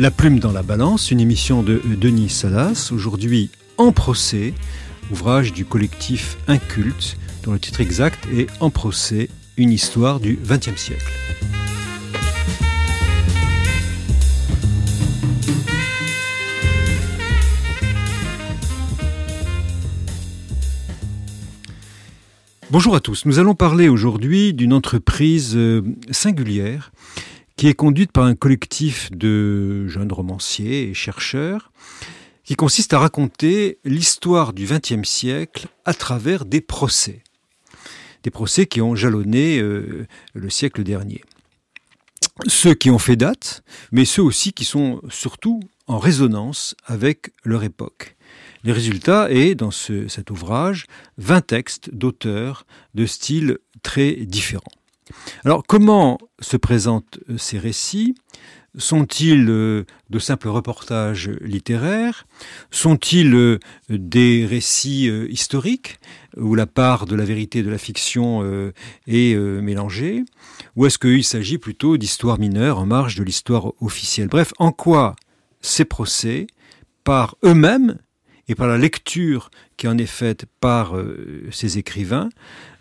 La plume dans la balance, une émission de Denis Salas, aujourd'hui en procès, ouvrage du collectif Inculte, dont le titre exact est En procès, une histoire du XXe siècle. Bonjour à tous. Nous allons parler aujourd'hui d'une entreprise euh, singulière qui est conduite par un collectif de jeunes romanciers et chercheurs qui consiste à raconter l'histoire du XXe siècle à travers des procès. Des procès qui ont jalonné euh, le siècle dernier. Ceux qui ont fait date, mais ceux aussi qui sont surtout en résonance avec leur époque. Le résultat est, dans cet ouvrage, 20 textes d'auteurs de styles très différents. Alors, comment se présentent euh, ces récits? Sont-ils euh, de simples reportages littéraires? Sont-ils euh, des récits historiques où la part de la vérité et de la fiction est mélangée? Ou est-ce qu'il s'agit plutôt d'histoires mineures en marge de l'histoire officielle? Bref, en quoi ces procès, par eux-mêmes, et par la lecture qui en est faite par euh, ces écrivains,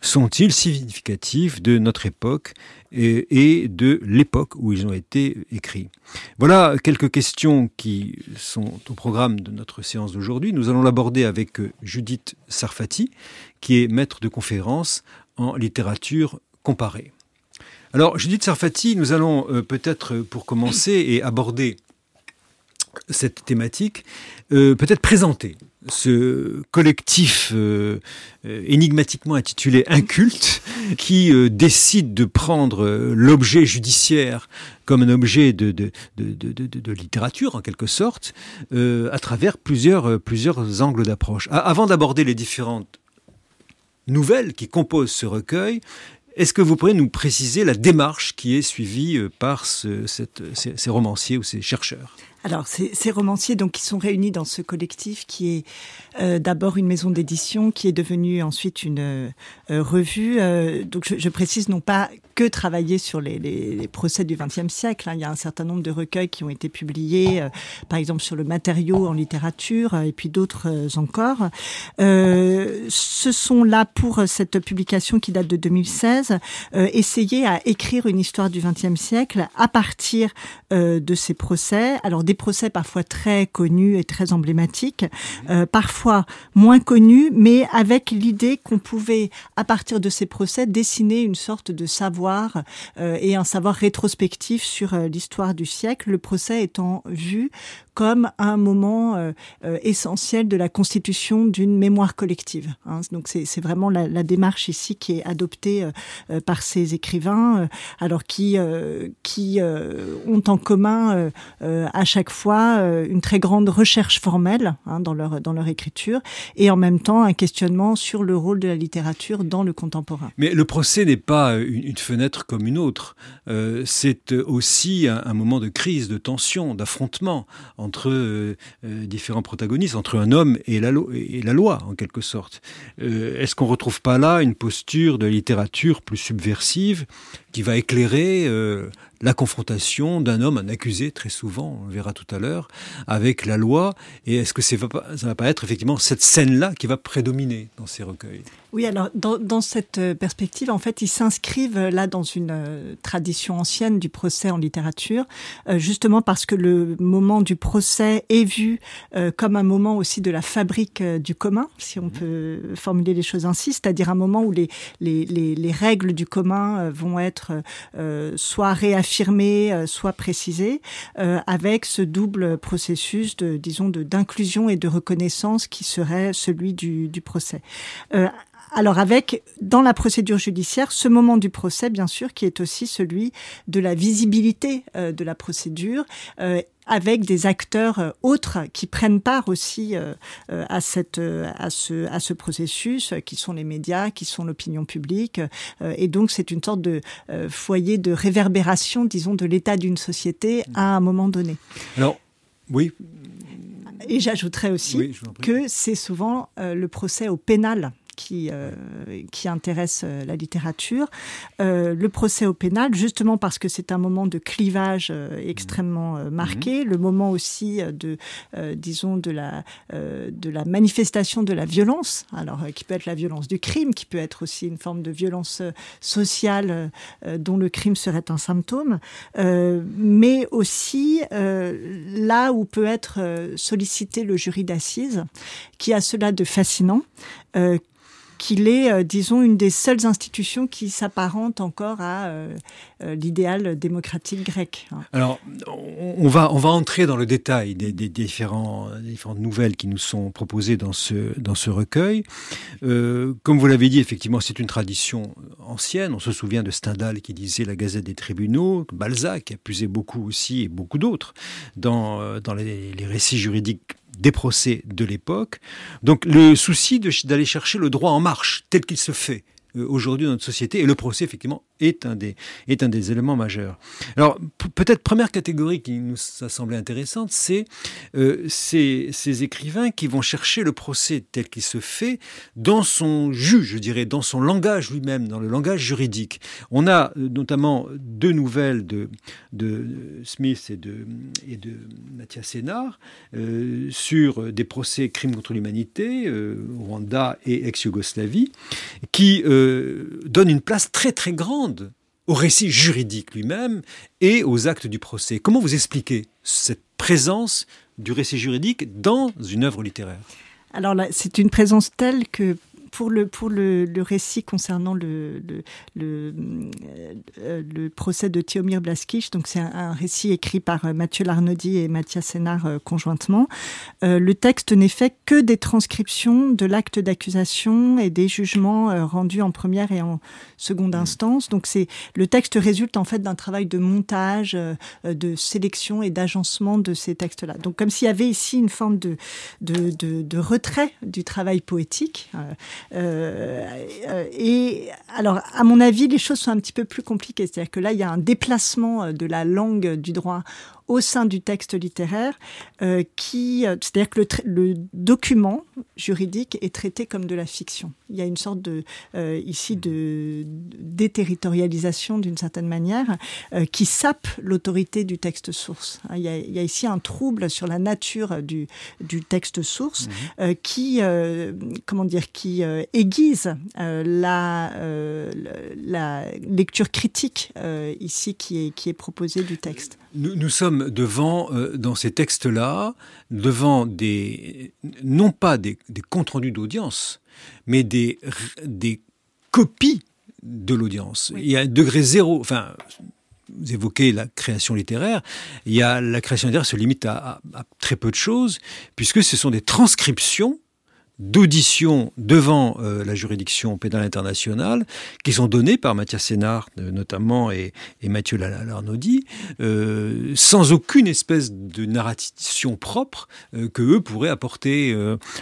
sont-ils significatifs de notre époque et, de l'époque où ils ont été écrits? Voilà quelques questions qui sont au programme de notre séance d'aujourd'hui. Nous allons l'aborder avec euh, Judith Sarfati, qui est maître de conférence en littérature comparée. Alors, Judith Sarfati, nous allons euh, peut-être, pour commencer et aborder cette thématique, euh, peut-être présenter ce collectif euh, euh, énigmatiquement intitulé Inculte, qui décide de prendre l'objet judiciaire comme un objet de, de, de, littérature, en quelque sorte, à travers plusieurs, angles d'approche. Avant d'aborder les différentes nouvelles qui composent ce recueil, est-ce que vous pourriez nous préciser la démarche qui est suivie par ces romanciers ou ces chercheurs? Alors, ces, romanciers donc qui sont réunis dans ce collectif qui est euh, d'abord une maison d'édition, qui est devenue ensuite une euh, revue. Euh, donc, je, précise non pas que travailler sur les, procès du XXe siècle. Hein. Il y a un certain nombre de recueils qui ont été publiés, par exemple sur le matériau en littérature, et puis d'autres encore. ce sont là pour cette publication qui date de 2016, essayer à écrire une histoire du XXe siècle à partir de ces procès. Alors des procès parfois très connus et très emblématiques, euh, parfois moins connus, mais avec l'idée qu'on pouvait, à partir de ces procès, dessiner une sorte de savoir euh, et un savoir rétrospectif sur euh, l'histoire du siècle, le procès étant vu comme un moment euh, euh, essentiel de la constitution d'une mémoire collective. Hein. Donc c'est vraiment la, démarche ici qui est adoptée euh, par ces écrivains, alors qui qui ont en commun à chaque fois une très grande recherche formelle hein, dans leur dans leur écriture et en même temps un questionnement sur le rôle de la littérature dans le contemporain. Mais le procès n'est pas une, fenêtre comme une autre. c'est aussi un, moment de crise, de tension, d'affrontement entre euh, euh, différents protagonistes, entre un homme et la, loi, en quelque sorte. Euh, Est-ce qu'on retrouve pas là une posture de littérature plus subversive qui va éclairer la confrontation d'un homme, un accusé très souvent, on verra tout à l'heure, avec la loi. Et est-ce que ça ne va pas être effectivement cette scène-là qui va prédominer dans ces recueils? Oui, alors dans, dans, cette euh, perspective, en fait, ils s'inscrivent euh, là dans une euh, tradition ancienne du procès en littérature, euh, justement parce que le moment du procès est vu euh, comme un moment aussi de la fabrique du commun, si on mmh. peut formuler les choses ainsi, c'est-à-dire un moment où les, les, les, les règles du commun vont être soit réaffirmées, affirmé, euh, soit précisé, euh, avec ce double processus de, disons, d'inclusion et de reconnaissance qui serait celui du, du procès. Euh, alors avec, dans la procédure judiciaire, ce moment du procès, bien sûr, qui est aussi celui de la visibilité de la procédure, avec des acteurs euh, autres qui prennent part aussi euh, euh, à, cette, à, ce, à ce processus, qui sont les médias, qui sont l'opinion publique. et donc, c'est une sorte de foyer de réverbération, disons, de l'état d'une société à un moment donné. Alors, oui. Et j'ajouterais aussi oui, que c'est souvent le procès au pénal qui, qui intéresse la littérature. le procès au pénal, justement parce que c'est un moment de clivage extrêmement marqué, mhm. le moment aussi de, disons, de la, de la manifestation de la violence, alors qui peut être la violence du crime, qui peut être aussi une forme de violence sociale dont le crime serait un symptôme, mais aussi là où peut être sollicité le jury d'assises, qui a cela de fascinant, euh, qu'il est, euh, disons, une des seules institutions qui s'apparente encore à euh, l'idéal démocratique grec. Hein. Alors, on va, on va entrer dans le détail des, différents, différentes nouvelles qui nous sont proposées dans ce, dans ce recueil. comme vous l'avez dit, effectivement, c'est une tradition ancienne. On se souvient de Stendhal qui disait la Gazette des tribunaux, Balzac qui a puisé beaucoup aussi, et beaucoup d'autres, dans, dans les récits juridiques des procès de l'époque. Donc le souci d'aller chercher le droit en marche tel qu'il se fait euh, aujourd'hui dans notre société. Et le procès, effectivement, est un des, est un des éléments majeurs. Alors, peut-être première catégorie qui nous a semblé intéressante, c'est euh, ces, écrivains qui vont chercher le procès tel qu'il se fait dans son jus, je dirais, dans son langage lui-même, dans le langage juridique. On a euh, notamment deux nouvelles de, de Smith et de, et de Mathias Sénard sur des procès crimes contre l'humanité, Rwanda et ex-Yougoslavie, qui euh, donne une place très très grande au récit juridique lui-même et aux actes du procès. Comment vous expliquez cette présence du récit juridique dans une œuvre littéraire? Alors là, c'est une présence telle que pour le, pour le, le récit concernant le, le, le, euh, le procès de Théomir Blaskic, donc c'est un, un, récit écrit par euh, Mathieu Larnaudy et Mathias Sénard euh, conjointement, euh, le texte n'est fait que des transcriptions de l'acte d'accusation et des jugements rendus en première et en seconde mmh. instance. Donc c'est le texte résulte en fait d'un travail de montage, euh, de sélection et d'agencement de ces textes-là. Donc comme s'il y avait ici une forme de, de, de, de retrait du travail poétique. Euh, et alors, à mon avis, les choses sont un petit peu plus compliquées. C'est-à-dire que là, il y a un déplacement euh, de la langue du droit au sein du texte littéraire, euh, qui, euh, c'est-à-dire que le, le, document juridique est traité comme de la fiction. Il y a une sorte de euh, ici de déterritorialisation d'une certaine manière euh, qui sape l'autorité du texte source. Il y, a, il y, a, ici un trouble sur la nature du, du texte source mmh. Euh, qui, euh, comment dire, qui aiguise la, la lecture critique ici qui est, qui est proposée du texte. Nous, nous sommes devant, euh, dans ces textes-là, devant des, non pas des, des comptes rendus d'audience, mais des, des copies de l'audience. Oui. Il y a un degré zéro, enfin, vous évoquez la création littéraire, il y a, la création littéraire se limite à, à, à très peu de choses, puisque ce sont des transcriptions d'audition devant euh, la juridiction pénale internationale qui sont données par Mathias Sénard euh, notamment et, Mathieu Larnaudy euh, sans aucune espèce de narration propre euh, que eux pourraient apporter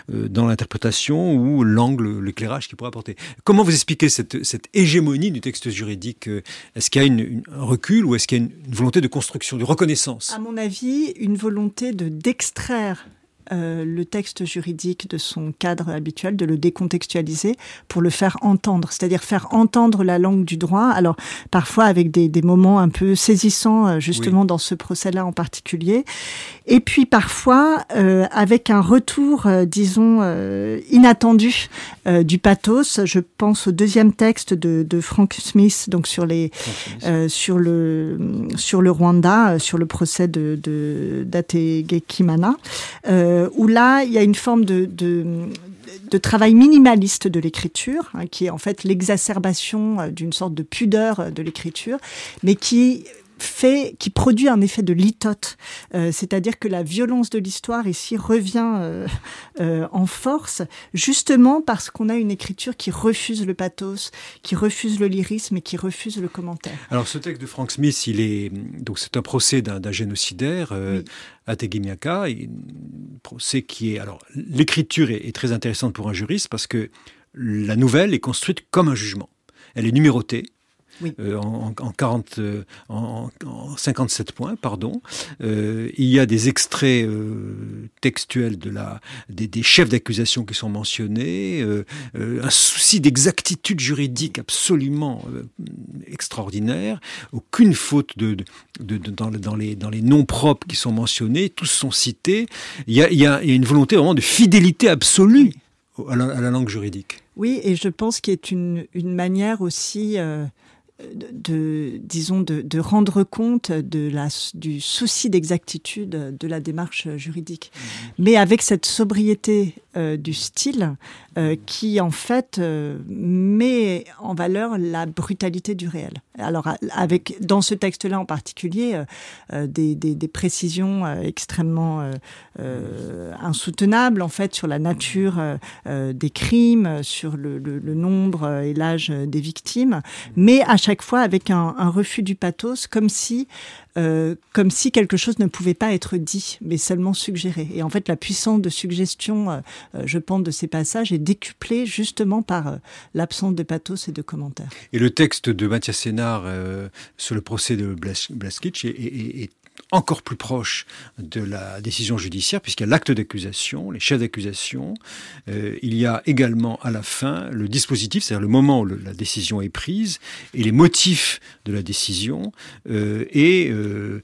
dans l'interprétation ou l'angle l'éclairage qu'ils pourraient apporter. Comment vous expliquez cette, hégémonie du texte juridique est-ce qu'il y a un recul ou est-ce qu'il y a une, une volonté de construction de reconnaissance? À mon avis une volonté de d'extraire euh, le texte juridique de son cadre habituel, de le décontextualiser pour le faire entendre, c'est-à-dire faire entendre la langue du droit. Alors parfois avec des, des moments un peu saisissants, euh, justement oui. dans ce procès-là en particulier, et puis parfois euh, avec un retour, euh, disons, inattendu du pathos. Je pense au deuxième texte de, de Frank Smith, donc sur les, sur le, sur le Rwanda, sur le procès de, de d'Ategekimana. Euh, euh, où là, il y a une forme de, travail minimaliste de l'écriture, hein, qui est en fait l'exacerbation euh, d'une sorte de pudeur euh, de l'écriture, mais qui fait, qui produit un effet de litote, euh, c'est-à-dire que la violence de l'histoire ici revient euh, euh, en force, justement parce qu'on a une écriture qui refuse le pathos, qui refuse le lyrisme et qui refuse le commentaire. Alors ce texte de Frank Smith, il est donc c'est un procès d'un génocidaire oui. à Tegimiaka, procès qui est alors l'écriture est, est très intéressante pour un juriste parce que la nouvelle est construite comme un jugement. Elle est numérotée en, en, 40, en, 57 points, pardon. il y a des extraits textuels de la, des, des chefs d'accusation qui sont mentionnés, un souci d'exactitude juridique absolument extraordinaire, aucune faute de, de, dans, dans, les, dans les noms propres qui sont mentionnés, tous sont cités. Il y a, il y a, il y a une volonté vraiment de fidélité absolue à la, à la, langue juridique. Oui, et je pense qu'il est une, une manière aussi euh, de, disons, de, de, rendre compte de la, du souci d'exactitude de la démarche juridique, mmh. mais avec cette sobriété euh, du style euh, qui en fait euh, met en valeur la brutalité du réel. Alors avec dans ce texte-là en particulier des, des, des, précisions extrêmement insoutenables en fait sur la nature des crimes, sur le, le, le nombre et l'âge des victimes, mais à chaque fois avec un, refus du pathos, comme si euh, comme si quelque chose ne pouvait pas être dit, mais seulement suggéré. Et en fait, la puissance de suggestion, euh, euh je pense, de ces passages est décuplée justement par l'absence de pathos et de commentaires. Et le texte de Mathias Sénard sur le procès de Blaskitch est, est, est encore plus proche de la décision judiciaire, puisqu'il y a l'acte d'accusation, les chefs d'accusation. Euh, il y a également à la fin le dispositif, c'est-à-dire le moment où la décision est prise, et les motifs de la décision, euh, et euh,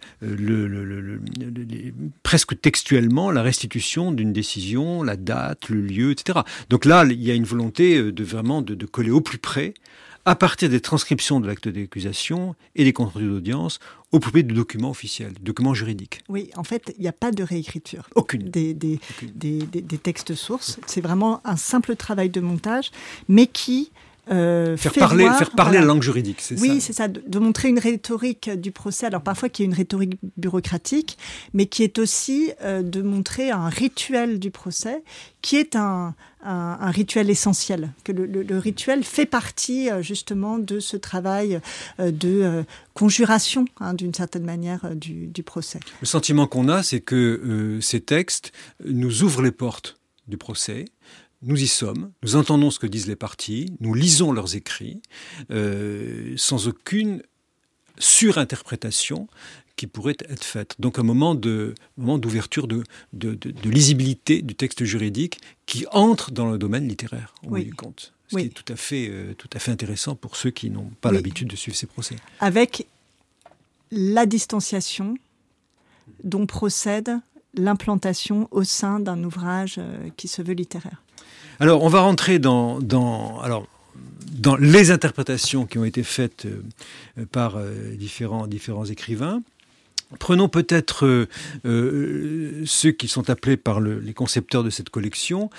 presque textuellement la restitution d'une décision, la date, le lieu, etc. Donc là, il y a une volonté de vraiment de coller au plus près à partir des transcriptions de l'acte d'accusation et des comptes rendus d'audience au plus près de documents officiels, documents juridiques. Oui, en fait, il n'y a pas de réécriture. Aucune. Des, des, Aucune. des, des, des textes sources. C'est vraiment un simple travail de montage, mais qui euh, faire, parler, voir, faire parler voilà. la langue juridique, c'est oui, ça. Oui, c'est ça, de, de, montrer une rhétorique du procès, alors parfois qui est une rhétorique bureaucratique, mais qui est aussi euh, de montrer un rituel du procès, qui est un, un, un rituel essentiel, que le, le, le, rituel fait partie euh, justement de ce travail de conjuration, hein, d'une certaine manière, du, du, procès. Le sentiment qu'on a, c'est que ces textes nous ouvrent les portes du procès, nous y sommes, nous entendons ce que disent les partis, nous lisons leurs écrits, euh, sans aucune surinterprétation qui pourrait être faite. Donc un moment de moment d'ouverture de, de, de, de, lisibilité du texte juridique qui entre dans le domaine littéraire, au oui. bout du compte. Ce oui. qui est tout à, fait, euh, tout à fait intéressant pour ceux qui n'ont pas oui. l'habitude de suivre ces procès. Avec la distanciation dont procède l'implantation au sein d'un ouvrage euh, qui se veut littéraire. Alors, on va rentrer dans, les interprétations qui ont été faites euh, par euh, différents, écrivains. Prenons peut-être euh, ceux qui sont appelés par le, les concepteurs de cette collection,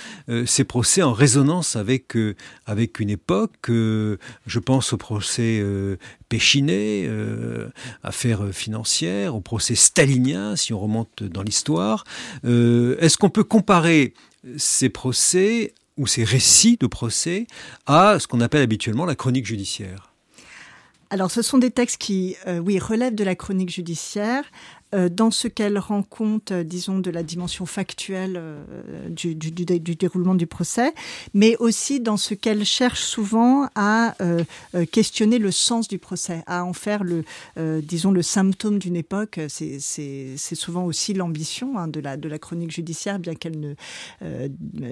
ces procès en résonance avec, avec une époque. Je pense au procès euh, Péchinet, euh, affaire financière, au procès stalinien, si on remonte dans l'histoire. Est-ce qu'on peut comparer ces procès ou ces récits de procès à ce qu'on appelle habituellement la chronique judiciaire. Alors, ce sont des textes qui, euh, oui, relèvent de la chronique judiciaire, dans ce qu'elle rend compte, euh, disons, de la dimension factuelle euh, du, du, du, du, déroulement du procès, mais aussi dans ce qu'elle cherche souvent à euh, euh, questionner le sens du procès, à en faire le, disons, le symptôme d'une époque. C'est souvent aussi l'ambition hein, de, la, de la chronique judiciaire, bien qu'elle ne,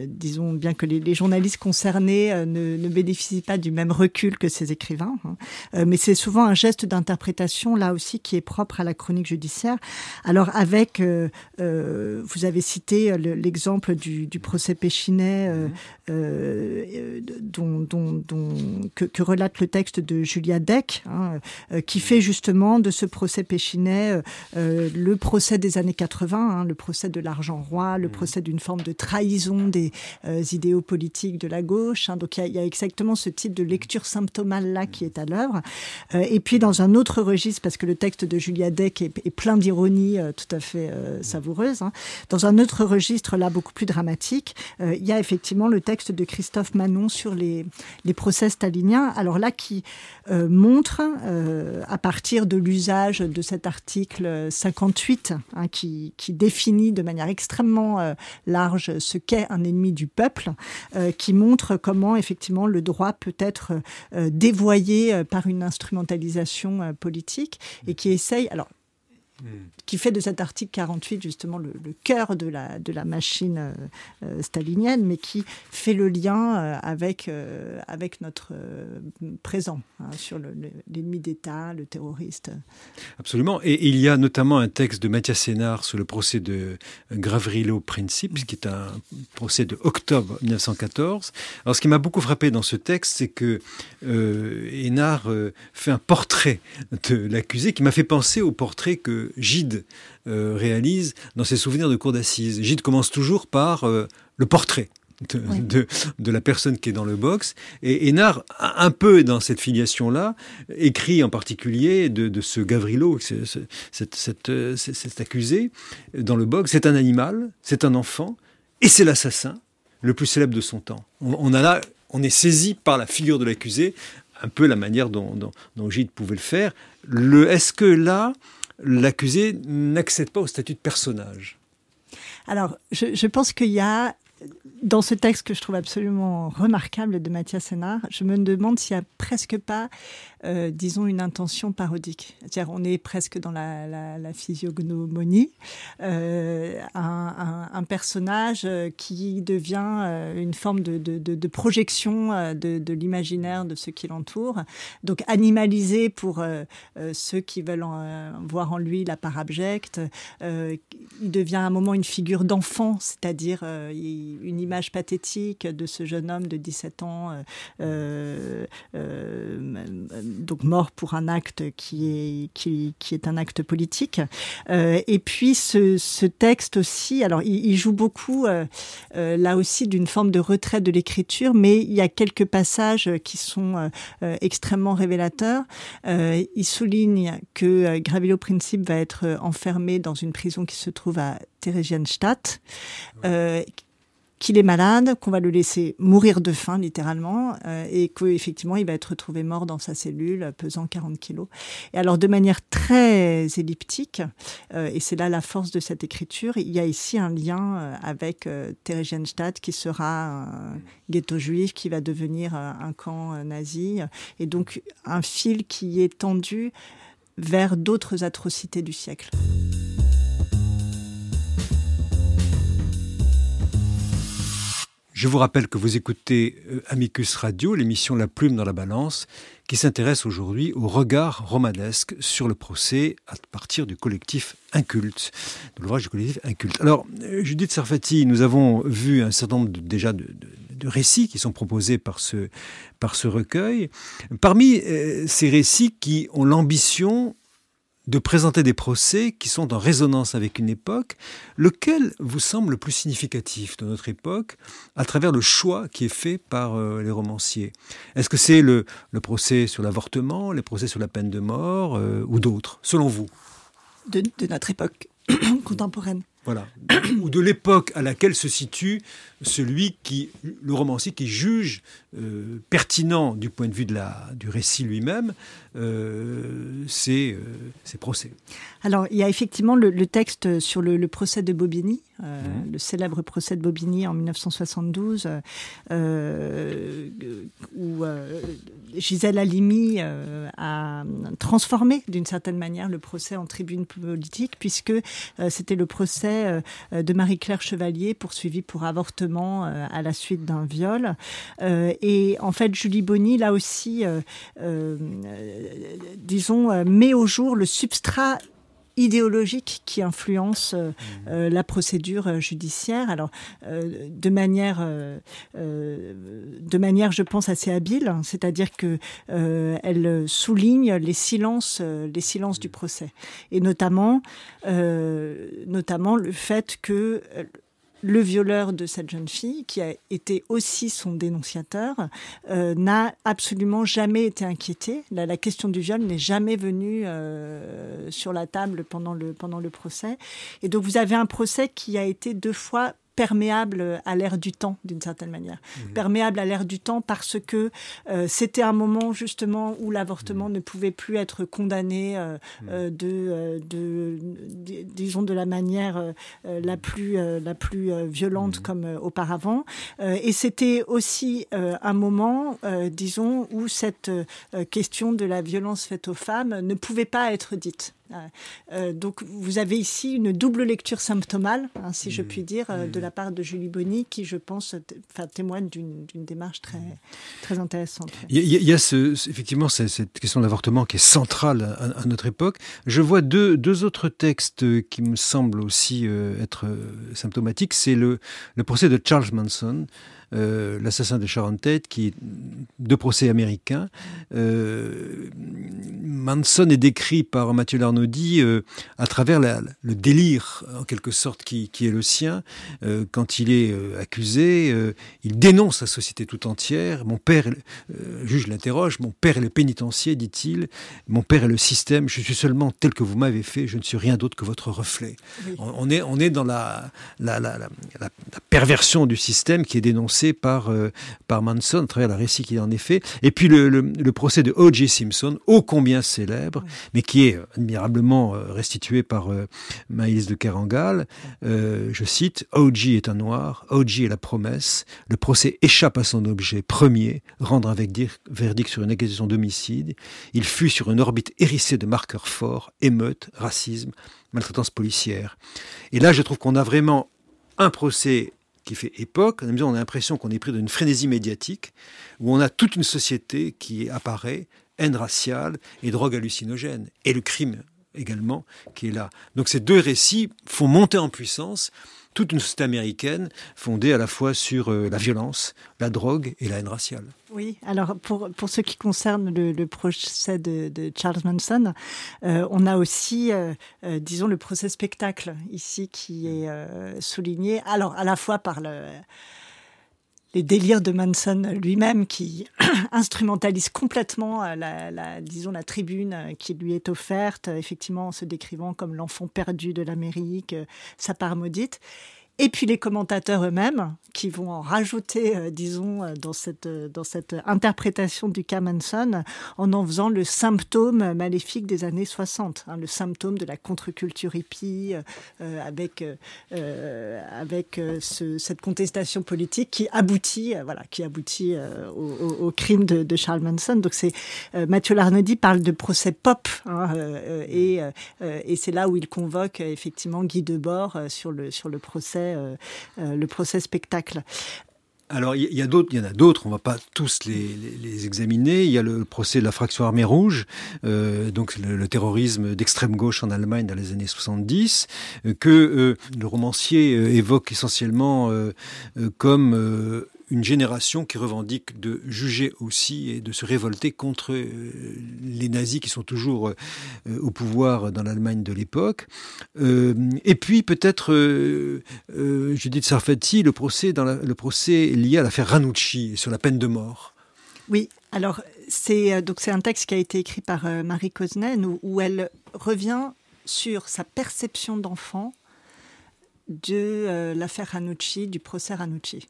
disons, bien que les, les journalistes concernés ne, ne bénéficient pas du même recul que ces écrivains. Hein. mais c'est souvent un geste d'interprétation, là aussi, qui est propre à la chronique judiciaire alors avec, euh, euh, vous avez cité l'exemple du, du, procès Péchinet euh, mhm. dont, dont, dont, que, que, relate le texte de Julia Deck, hein, qui fait justement de ce procès Péchinet le procès des années 80, hein, le procès de l'argent roi, le mmh. procès d'une forme de trahison des idéaux politiques de la gauche. Hein, donc il y, y, a exactement ce type de lecture symptomale là qui est à l'œuvre. et puis dans un autre registre, parce que le texte de Julia Deck est, est plein d'ironie, ironie tout à fait savoureuse. Hein. Dans un autre registre, là, beaucoup plus dramatique, il y a effectivement le texte de Christophe Manon sur les, les procès staliniens. Alors là, qui montre, à partir de l'usage de cet article 58, hein, qui, qui, définit de manière extrêmement large ce qu'est un ennemi du peuple, qui montre comment effectivement le droit peut être dévoyé par une instrumentalisation politique et qui essaye, alors qui fait de cet article 48 justement le, cœur de la, de la machine euh, euh, stalinienne, mais qui fait le lien euh, avec, avec notre présent hein, sur l'ennemi d'État, le terroriste. Absolument. Et il y a notamment un texte de Mathias Sénard sur le procès de Gravrilo Princip, qui est un procès de octobre 1914. Alors ce qui m'a beaucoup frappé dans ce texte, c'est que Hénard fait un portrait de l'accusé qui m'a fait penser au portrait que Gide euh, réalise dans ses souvenirs de cour d'assises. Gide commence toujours par euh, le portrait. De, de, la personne qui est dans le box. Et Hénard, un peu dans cette filiation-là, écrit en particulier de, ce Gavrilo, cet, cet, accusé, dans le box. C'est un animal, c'est un enfant, et c'est l'assassin le plus célèbre de son temps. On, a là, on est saisi par la figure de l'accusé, un peu la manière dont, dont, Gide pouvait le faire. Le, est-ce que là, l'accusé n'accède pas au statut de personnage. Alors, je, je pense qu'il y a dans ce texte que je trouve absolument remarquable de Mathias Sénard, je me demande s'il n'y a presque pas, euh, disons, une intention parodique. C'est-à-dire, on est presque dans la, la, physiognomonie, euh, un, personnage euh, qui devient une forme de, projection de, l'imaginaire de ceux qui l'entourent, donc animalisé pour ceux qui veulent en, voir en lui la part abjecte. il devient à un moment une figure d'enfant, c'est-à-dire une image pathétique de ce jeune homme de 17 ans, euh, euh, euh, donc mort pour un acte qui est, qui, qui est un acte politique. Euh, et puis ce, ce, texte aussi, alors il, il joue beaucoup là aussi d'une forme de retrait de l'écriture, mais il y a quelques passages qui sont extrêmement révélateurs. il souligne que Gravilo Principe va être enfermé dans une prison qui se trouve à Theresienstadt, qu'il est malade, qu'on va le laisser mourir de faim littéralement, euh, et qu'effectivement il va être retrouvé mort dans sa cellule, pesant 40 kilos. Et alors de manière très elliptique, euh, et c'est là la force de cette écriture, il y a ici un lien euh, avec euh, Theresienstadt qui sera un ghetto juif, qui va devenir un camp nazi, et donc un fil qui est tendu vers d'autres atrocités du siècle. Je vous rappelle que vous écoutez euh, Amicus Radio, l'émission La Plume dans la Balance, qui s'intéresse aujourd'hui au regard romanesque sur le procès à partir du collectif Inculte, de l'ouvrage du collectif Inculte. Alors, euh, Judith Sarfati, nous avons vu un certain nombre déjà de, récits qui sont proposés par ce, par ce recueil. Parmi euh, ces récits qui ont l'ambition de présenter des procès qui sont en résonance avec une époque, lequel vous semble le plus significatif de notre époque à travers le choix qui est fait par euh, les romanciers? Est-ce que c'est le, procès sur l'avortement, les procès sur la peine de mort euh, ou d'autres, selon vous? De notre époque contemporaine voilà, ou de l'époque à laquelle se situe celui qui, le romancier qui juge euh, pertinent du point de vue de la, du récit lui-même euh, ces, euh, procès. Alors, il y a effectivement le, le texte sur le, le, procès de Bobigny, euh, mmh. le célèbre procès de Bobigny en 1972, euh, où Gisèle Halimi a transformé d'une certaine manière le procès en tribune politique, puisque c'était le procès de Marie-Claire Chevalier poursuivie pour avortement à la suite d'un viol. et en fait, Julie Bonny, là aussi, disons, met au jour le substrat idéologique qui influence euh, mmh. euh, la procédure euh, judiciaire. Alors, euh, de manière, euh de manière, je pense assez habile, hein, c'est-à-dire que elle souligne les silences, les silences mmh. du procès, et notamment, notamment le fait que le violeur de cette jeune fille, qui a été aussi son dénonciateur, euh, n'a absolument jamais été inquiété. La, question du viol n'est jamais venue euh, sur la table pendant le, pendant le procès. Et donc vous avez un procès qui a été deux fois perméable à l'ère du temps, d'une certaine manière. Mhm. Perméable à l'ère du temps parce que euh, c'était un moment justement où l'avortement mhm. ne pouvait plus être condamné euh, mhm. euh, de, de, disons, de la manière la plus, la plus violente comme auparavant. et c'était aussi un moment, disons, où cette question de la violence faite aux femmes ne pouvait pas être dite. Euh, donc vous avez ici une double lecture symptomale, hein, si je mmh. puis dire, euh, de mmh. la part de Julie Bonny, qui je pense témoigne d'une démarche très, très intéressante. Il y a, ce, effectivement cette question de l'avortement qui est centrale à, notre époque. Je vois deux, deux, autres textes qui me semblent aussi euh, être symptomatiques. C'est le, le procès de Charles Manson. Euh, l'assassin de Sharon Tate, qui est de procès américain. Euh, Manson est décrit par Mathieu Larnaudy euh, à travers le délire, en quelque sorte, qui, qui est le sien. quand il est accusé, il dénonce la société tout entière. Mon père, juge l'interroge, mon père est le pénitencier, dit-il. Mon père est le système. Je suis seulement tel que vous m'avez fait. Je ne suis rien d'autre que votre reflet. On, est, on est dans la, la, la, la perversion du système qui est dénoncée par, euh, par Manson à travers le récit qu'il en est fait. Et puis le, le, procès de O.J. Simpson, ô combien célèbre, mais qui est admirablement euh, restitué par euh, Maïs de Kerangal. je cite, O.J. est un noir, O.J. est la promesse, le procès échappe à son objet premier, rendre un verdict sur une accusation d'homicide. Il fut sur une orbite hérissée de marqueurs forts, émeutes, racisme, maltraitance policière. Et là, je trouve qu'on a vraiment un procès qui fait époque. On a l'impression qu'on est pris d'une frénésie médiatique, où on a toute une société qui apparaît, haine raciale et drogue hallucinogène, et le crime également qui est là. Donc ces deux récits font monter en puissance toute une société américaine fondée à la fois sur euh, la violence, la drogue et la haine raciale. Oui, alors pour, ce qui concerne le, procès de, Charles Manson, euh, on a aussi, euh, disons, le procès spectacle ici qui est souligné, alors à la fois par le les délires de Manson lui-même qui instrumentalise complètement la, la, disons la tribune qui lui est offerte effectivement en se décrivant comme l'enfant perdu de l'Amérique sa part maudite et puis les commentateurs eux-mêmes qui vont en rajouter, euh, disons, euh, dans cette, euh, dans cette interprétation du Manson, en en faisant le symptôme maléfique des années 60, hein, le symptôme de la contre-culture hippie, avec, avec cette contestation politique qui aboutit, voilà, qui aboutit au, crime de, Charles Manson. Donc c'est Mathieu Larnaudy parle de procès pop, hein, et, et c'est là où il convoque effectivement Guy Debord sur le, sur le procès, le procès spectacle alors, il y, a d'autres, il y en a d'autres, on va pas tous les, examiner. Il y a le procès de la fraction armée rouge, euh, donc le, terrorisme d'extrême gauche en Allemagne dans les années 70, euh, que euh, le romancier évoque essentiellement comme une génération qui revendique de juger aussi et de se révolter contre euh, les nazis qui sont toujours euh, au pouvoir dans l'Allemagne de l'époque. Euh, et puis peut-être Judith Sarfati, le procès, lié à l'affaire Ranucci sur la peine de mort. Oui, alors c'est un texte qui a été écrit par Marie Koznen où, où elle revient sur sa perception d'enfant de l'affaire Ranucci, du procès Ranucci.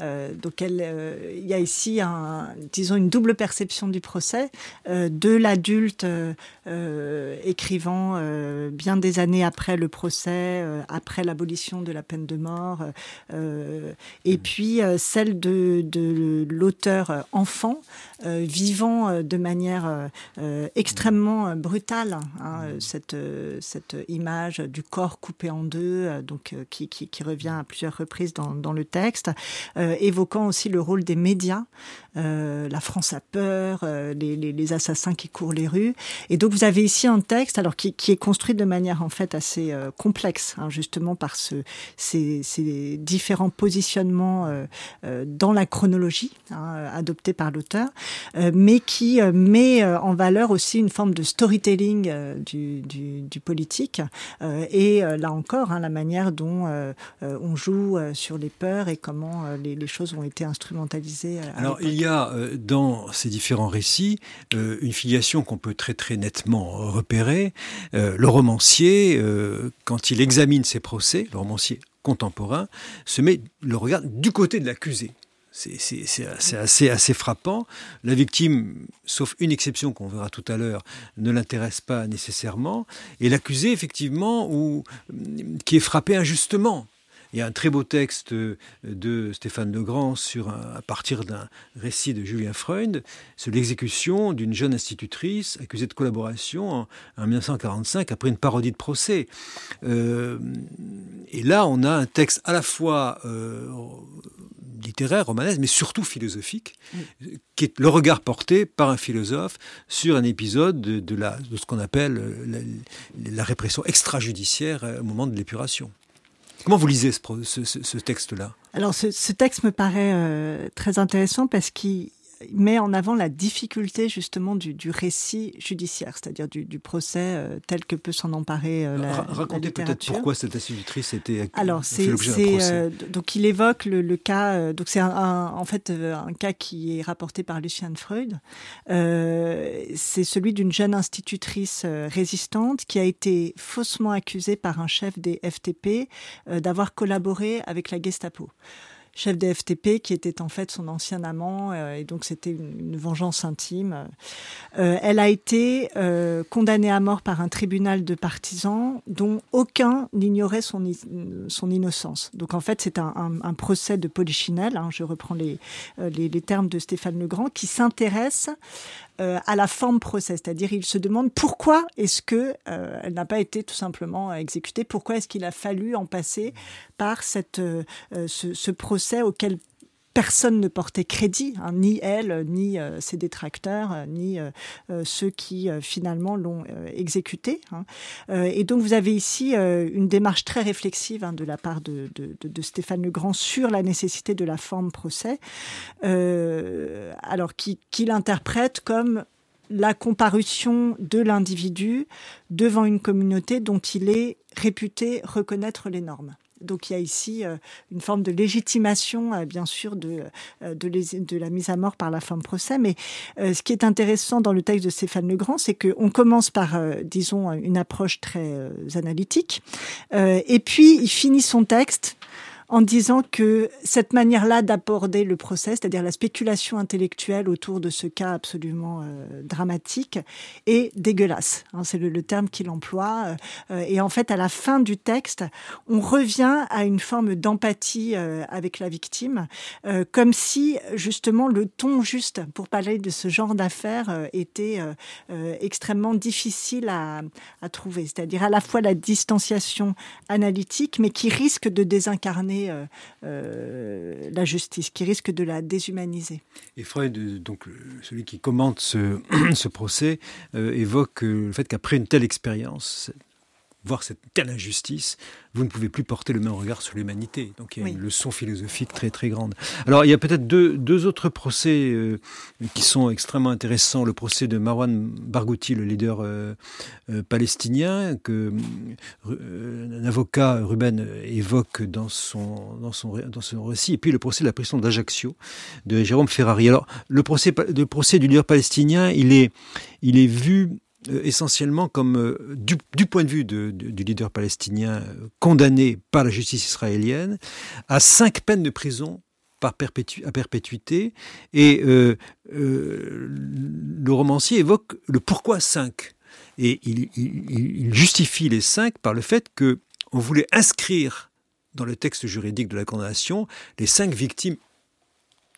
Euh, donc elle, euh, il y a ici un, disons une double perception du procès euh, de l'adulte écrivant bien des années après le procès, après l'abolition de la peine de mort, et puis celle de, de l'auteur enfant vivant de manière extrêmement brutale hein, cette, cette image du corps coupé en deux, donc qui, qui, qui, revient à plusieurs reprises dans, dans le texte. Euh, évoquant aussi le rôle des médias, euh, la France a peur, euh, les, assassins qui courent les rues. Et donc vous avez ici un texte, alors qui, est construit de manière en fait assez complexe, hein, justement par ce, ces, ces différents positionnements dans la chronologie hein, adoptés par l'auteur, mais qui met en valeur aussi une forme de storytelling du, du, du, politique et là encore hein, la manière dont on joue sur les peurs et comment les, les choses ont été instrumentalisées. alors il y a dans ces différents récits une filiation qu'on peut très très nettement repérer. Euh, le romancier, euh, quand il examine ses procès, le romancier contemporain, se met le regard du côté de l'accusé. C'est assez, assez frappant. La victime, sauf une exception qu'on verra tout à l'heure, ne l'intéresse pas nécessairement. Et l'accusé, effectivement, ou, qui est frappé injustement. Il y a un très beau texte de Stéphane Legrand sur à partir d'un récit de Julien Freund sur l'exécution d'une jeune institutrice accusée de collaboration en, 1945 après une parodie de procès. Euh, et là, on a un texte à la fois euh, littéraire, romanesque, mais surtout philosophique, qui est le regard porté par un philosophe sur un épisode de ce qu'on appelle la, la répression extrajudiciaire au moment de l'épuration. Comment vous lisez ce, texte-là? Alors, ce, texte me paraît euh, très intéressant parce qu'il met en avant la difficulté justement du, récit judiciaire, c'est-à-dire du, procès euh, tel que peut s'en emparer euh, la, Racontez peut-être pourquoi cette institutrice était Alors c'est euh, donc il évoque le, cas donc c'est en fait un cas qui est rapporté par Lucien Freud. c'est celui d'une jeune institutrice résistante qui a été faussement accusée par un chef des FTP d'avoir collaboré avec la Gestapo chef des FTP, qui était en fait son ancien amant, euh, et donc c'était une, vengeance intime. Euh, elle a été euh, condamnée à mort par un tribunal de partisans dont aucun n'ignorait son, son innocence. Donc en fait, c'est un, un, procès de polichinelle, hein, je reprends les, les, les, termes de Stéphane Legrand, qui s'intéresse euh, à la forme procès, c'est-à-dire il se demande pourquoi est-ce que euh, elle n'a pas été tout simplement exécutée, pourquoi est-ce qu'il a fallu en passer par cette, euh, ce, ce, procès auquel personne ne portait crédit, hein, ni elle, ni euh, ses détracteurs, euh, ni euh, ceux qui finalement l'ont exécuté. Hein. et donc vous avez ici une démarche très réflexive hein, de la part de, Stéphane Legrand sur la nécessité de la forme procès, alors qu'il qui l'interprète comme la comparution de l'individu devant une communauté dont il est réputé reconnaître les normes. Donc il y a ici euh, une forme de légitimation, euh, bien sûr, de, euh, de, la mise à mort par la fin de procès. Mais ce qui est intéressant dans le texte de Stéphane Legrand, c'est qu'on commence par, disons, une approche très analytique, et puis il finit son texte en disant que cette manière-là d'aborder le procès, c'est-à-dire la spéculation intellectuelle autour de ce cas absolument euh, dramatique, est dégueulasse. Hein, c'est le, terme qu'il emploie. Euh, et en fait, à la fin du texte, on revient à une forme d'empathie euh, avec la victime, comme si justement le ton juste pour parler de ce genre d'affaires était extrêmement difficile à trouver. C'est-à-dire à la fois la distanciation analytique, mais qui risque de désincarner euh, euh, la justice, qui risque de la déshumaniser. Et Freud, donc celui qui commente ce, ce procès, euh, évoque le fait qu'après une telle expérience, voir cette telle injustice, vous ne pouvez plus porter le même regard sur l'humanité. Donc il y a une leçon philosophique très très grande. Alors il y a peut-être deux, deux, autres procès euh, qui sont extrêmement intéressants. Le procès de Marwan Barghouti, le leader euh, euh, palestinien, que un avocat Ruben évoque dans son, dans, son, dans son récit, et puis le procès de la prison d'Ajaccio de Jérôme Ferrari. Alors le procès, le procès du leader palestinien, il est, il est vu essentiellement comme, euh, du, point de vue du leader palestinien euh, condamné par la justice israélienne, à cinq peines de prison à perpétuité. Et le romancier évoque le pourquoi cinq. Et il, justifie les cinq par le fait que on voulait inscrire dans le texte juridique de la condamnation les cinq victimes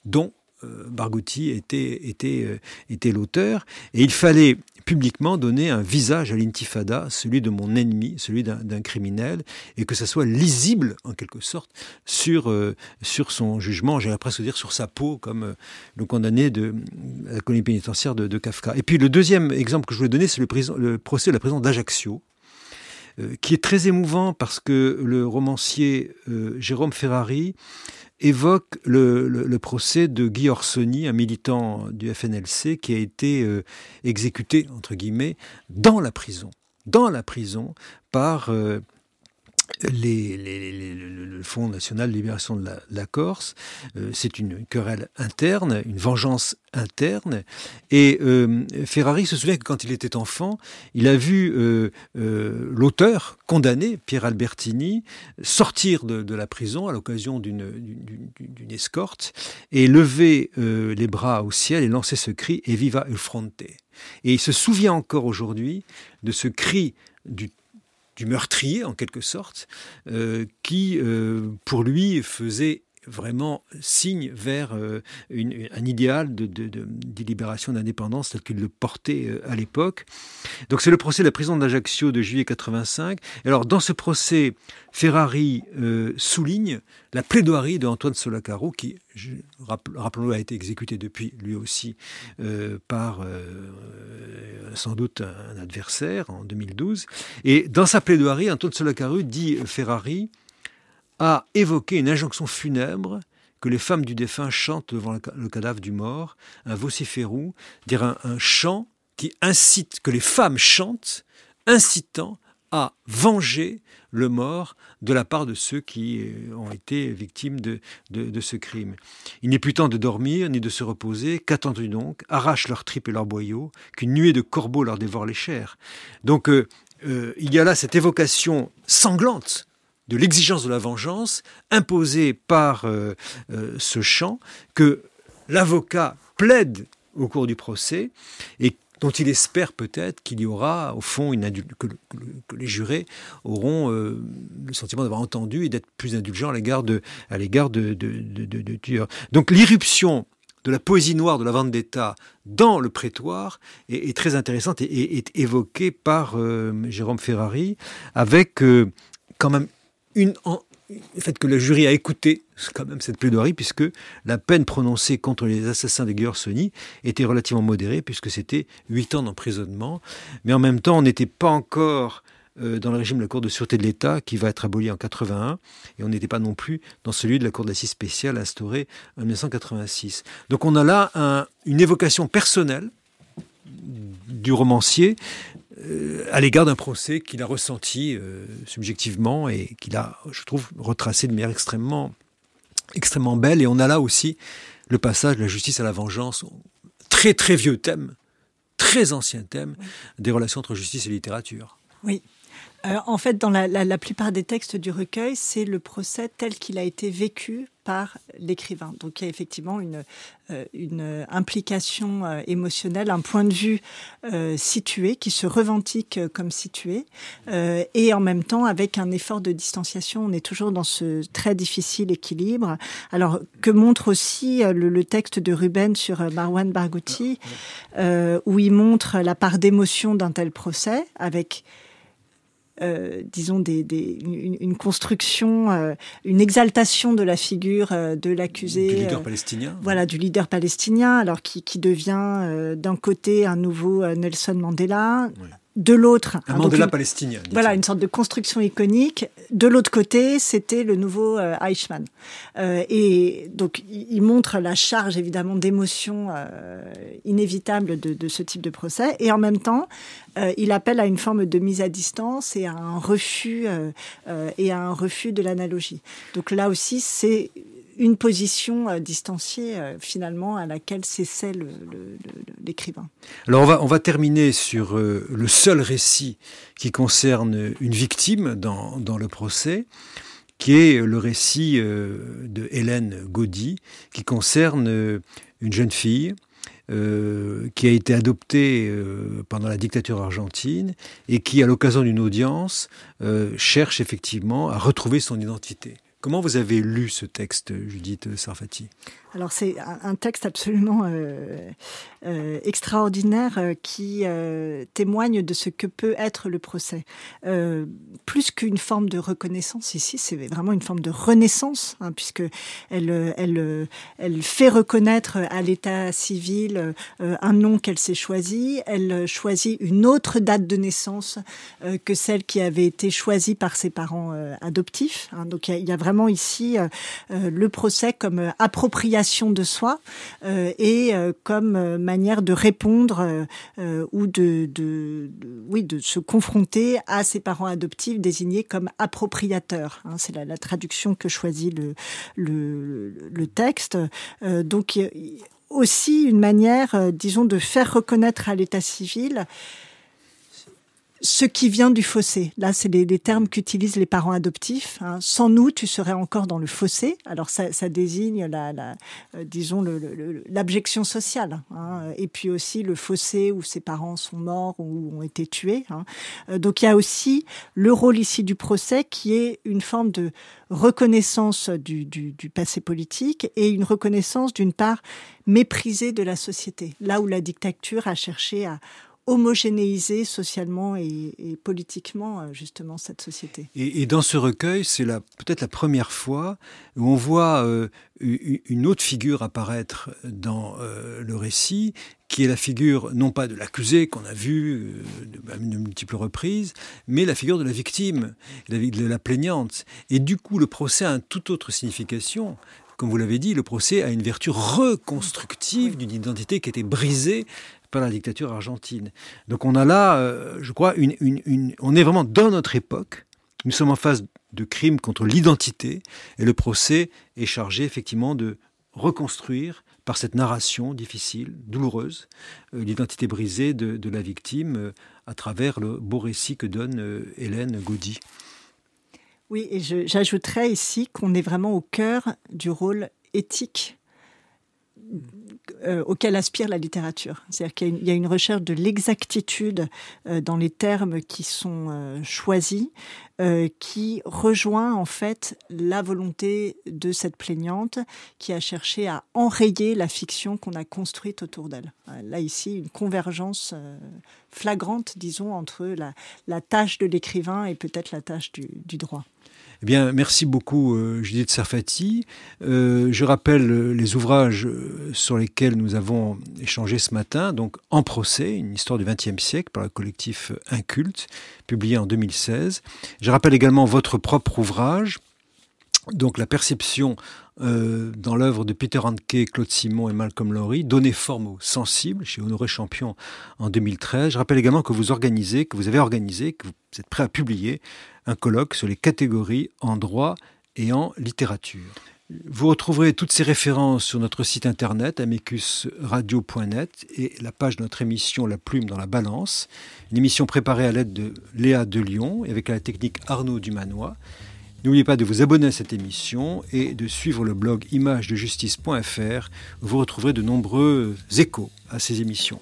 dont Barghouti était, était, était l'auteur. Et il fallait publiquement donner un visage à l'intifada, celui de mon ennemi, celui d'un criminel, et que ça soit lisible en quelque sorte sur, euh, sur son jugement, j'allais presque dire sur sa peau, comme euh, le condamné de la colonie pénitentiaire de, Kafka. Et puis le deuxième exemple que je voulais donner, c'est le, procès de la prison d'Ajaccio, euh, qui est très émouvant parce que le romancier Jérôme Ferrari évoque le, procès de Guy Orsoni, un militant du FNLC qui a été euh, exécuté, entre guillemets, dans la prison. Dans la prison par euh, les, le Fonds national de libération de la, Corse. Euh, c'est une querelle interne, une vengeance interne. Et euh, Ferrari se souvient que quand il était enfant, il a vu euh, l'auteur condamné, Pierre Albertini, sortir de, la prison à l'occasion d'une escorte et lever les bras au ciel et lancer ce cri Et viva il fronte. Et il se souvient encore aujourd'hui de ce cri du du meurtrier en quelque sorte, euh, qui euh, pour lui faisait vraiment signe vers euh, un idéal de, de, libération d'indépendance tel qu'il le portait à l'époque. Donc c'est le procès de la prison d'Ajaccio de juillet 85. Alors dans ce procès, Ferrari souligne la plaidoirie d'Antoine Solacaro, qui, rappelons-le, a été exécuté depuis lui aussi par sans doute un adversaire en 2012. Et dans sa plaidoirie, Antoine Solacaru dit Ferrari a évoqué une injonction funèbre que les femmes du défunt chantent devant le cadavre du mort, un vociférou, dire un, chant qui incite, que les femmes chantent, incitant à venger le mort de la part de ceux qui euh, ont été victimes de, de, ce crime. Il n'est plus temps de dormir ni de se reposer. Qu'attends-tu donc? Arrache leurs tripes et leurs boyaux, qu'une nuée de corbeaux leur dévore les chairs. Donc euh, euh, il y a là cette évocation sanglante de l'exigence de la vengeance imposée par ce chant que l'avocat plaide au cours du procès et dont il espère peut-être qu'il y aura, au fond, une que, les jurés auront euh, le sentiment d'avoir entendu et d'être plus indulgents à l'égard de, à l'égard de, de, tueurs. Donc l'irruption de la poésie noire de la vente d'État dans le prétoire est, très intéressante et est, évoquée par euh, Jérôme Ferrari avec euh, quand même une, le fait que le jury a écouté quand même cette plaidoirie, puisque la peine prononcée contre les assassins de Sony était relativement modérée, puisque c'était 8 ans d'emprisonnement. Mais en même temps, on n'était pas encore euh, dans le régime de la Cour de sûreté de l'État, qui va être aboli en 81, et on n'était pas non plus dans celui de la Cour d'assises spéciale instaurée en 1986. Donc on a là une évocation personnelle du romancier euh, à l'égard d'un procès qu'il a ressenti euh, subjectivement et qu'il a, je trouve, retracé de manière extrêmement, extrêmement belle. Et on a là aussi le passage de la justice à la vengeance, très très vieux thème, très ancien thème des relations entre justice et littérature. Oui, euh, en fait, dans la, plupart des textes du recueil, c'est le procès tel qu'il a été vécu par l'écrivain. Donc il y a effectivement une, euh, implication euh, émotionnelle, un point de vue situé, qui se revendique comme situé, et en même temps avec un effort de distanciation. On est toujours dans ce très difficile équilibre. Alors que montre aussi le, texte de Ruben sur Marwan Barghouti, où il montre la part d'émotion d'un tel procès, avec euh, disons, des, une, construction, euh, une exaltation de la figure euh, de l'accusé. Du leader palestinien. Voilà, du leader palestinien, alors qui, qui devient d'un côté un nouveau Nelson Mandela, de l'autre. Un Mandela palestinien. Voilà, une sorte de construction iconique. De l'autre côté, c'était le nouveau euh, Eichmann. Euh, et donc, il montre la charge, évidemment, d'émotions euh, inévitables de, de, ce type de procès. Et en même temps, euh, il appelle à une forme de mise à distance et à un refus, et à un refus de l'analogie. Donc là aussi, c'est une position euh, distanciée euh, finalement à laquelle cessait l'écrivain. Alors on va, terminer sur euh, le seul récit qui concerne une victime dans le procès qui est le récit de Hélène Gaudy, qui concerne une jeune fille qui a été adoptée pendant la dictature argentine et qui, à l'occasion d'une audience, cherche effectivement à retrouver son identité. Comment vous avez lu ce texte, Judith Sarfati? Alors c'est un texte absolument euh, euh, extraordinaire euh, qui témoigne de ce que peut être le procès. plus qu'une forme de reconnaissance ici, c'est vraiment une forme de renaissance, hein, puisque elle, fait reconnaître à l'état civil un nom qu'elle s'est choisi. Elle choisit une autre date de naissance que celle qui avait été choisie par ses parents adoptifs. Hein. Donc il y, a vraiment ici le procès comme appropriation de soi euh, et euh, comme euh, manière de répondre ou de, oui, de se confronter à ses parents adoptifs désignés comme appropriateurs. Hein. C'est la, traduction que choisit le, le texte. donc aussi une manière, disons, de faire reconnaître à l'état civil ce qui vient du fossé. Là, c'est les, termes qu'utilisent les parents adoptifs. Hein. Sans nous, tu serais encore dans le fossé. Alors, ça, ça désigne, la, la euh, disons, l'abjection sociale. Hein. Et puis aussi le fossé où ses parents sont morts ou ont été tués. Hein. Euh, donc, il y a aussi le rôle ici du procès qui est une forme de reconnaissance du, du, du passé politique et une reconnaissance, d'une part, méprisée de la société. Là où la dictature a cherché à homogénéiser socialement et, politiquement euh, justement cette société. Et, dans ce recueil, c'est peut-être la première fois où on voit euh, une autre figure apparaître dans euh, le récit, qui est la figure non pas de l'accusé qu'on a vu de, de, multiples reprises, mais la figure de la victime, de la plaignante. Et du coup, le procès a une toute autre signification comme vous l'avez dit, le procès a une vertu reconstructive d'une identité qui était brisée par la dictature argentine. Donc on a là, euh, je crois, une, on est vraiment dans notre époque. Nous sommes en phase de crimes contre l'identité et le procès est chargé effectivement de reconstruire par cette narration difficile, douloureuse, euh, l'identité brisée de, la victime euh, à travers le beau récit que donne Hélène Gaudy. Oui, et j'ajouterais ici qu'on est vraiment au cœur du rôle éthique euh, auquel aspire la littérature. C'est-à-dire qu'il y, a une recherche de l'exactitude euh, dans les termes qui sont euh, choisis, qui rejoint en fait la volonté de cette plaignante qui a cherché à enrayer la fiction qu'on a construite autour d'elle. Là ici, une convergence flagrante, disons, entre la, tâche de l'écrivain et peut-être la tâche du droit. Eh bien, merci beaucoup euh, Judith Sarfati. Euh, je rappelle euh, les ouvrages sur lesquels nous avons échangé ce matin. Donc, En procès, une histoire du XXe siècle par le collectif Inculte, publié en 2016. Je rappelle également votre propre ouvrage, donc la perception euh, dans l'œuvre de Peter Handke, Claude Simon et Malcolm Lowry, Donner forme au sensible chez Honoré Champion en 2013. Je rappelle également que vous organisez, que vous avez organisé, que vous êtes prêt à publier un colloque sur les catégories en droit et en littérature. Vous retrouverez toutes ces références sur notre site internet amicusradio.net et la page de notre émission La Plume dans la Balance, une émission préparée à l'aide de Léa de Lyon et avec la technique Arnaud Dumanois. N'oubliez pas de vous abonner à cette émission et de suivre le blog imagedejustice.fr vous retrouverez de nombreux échos à ces émissions.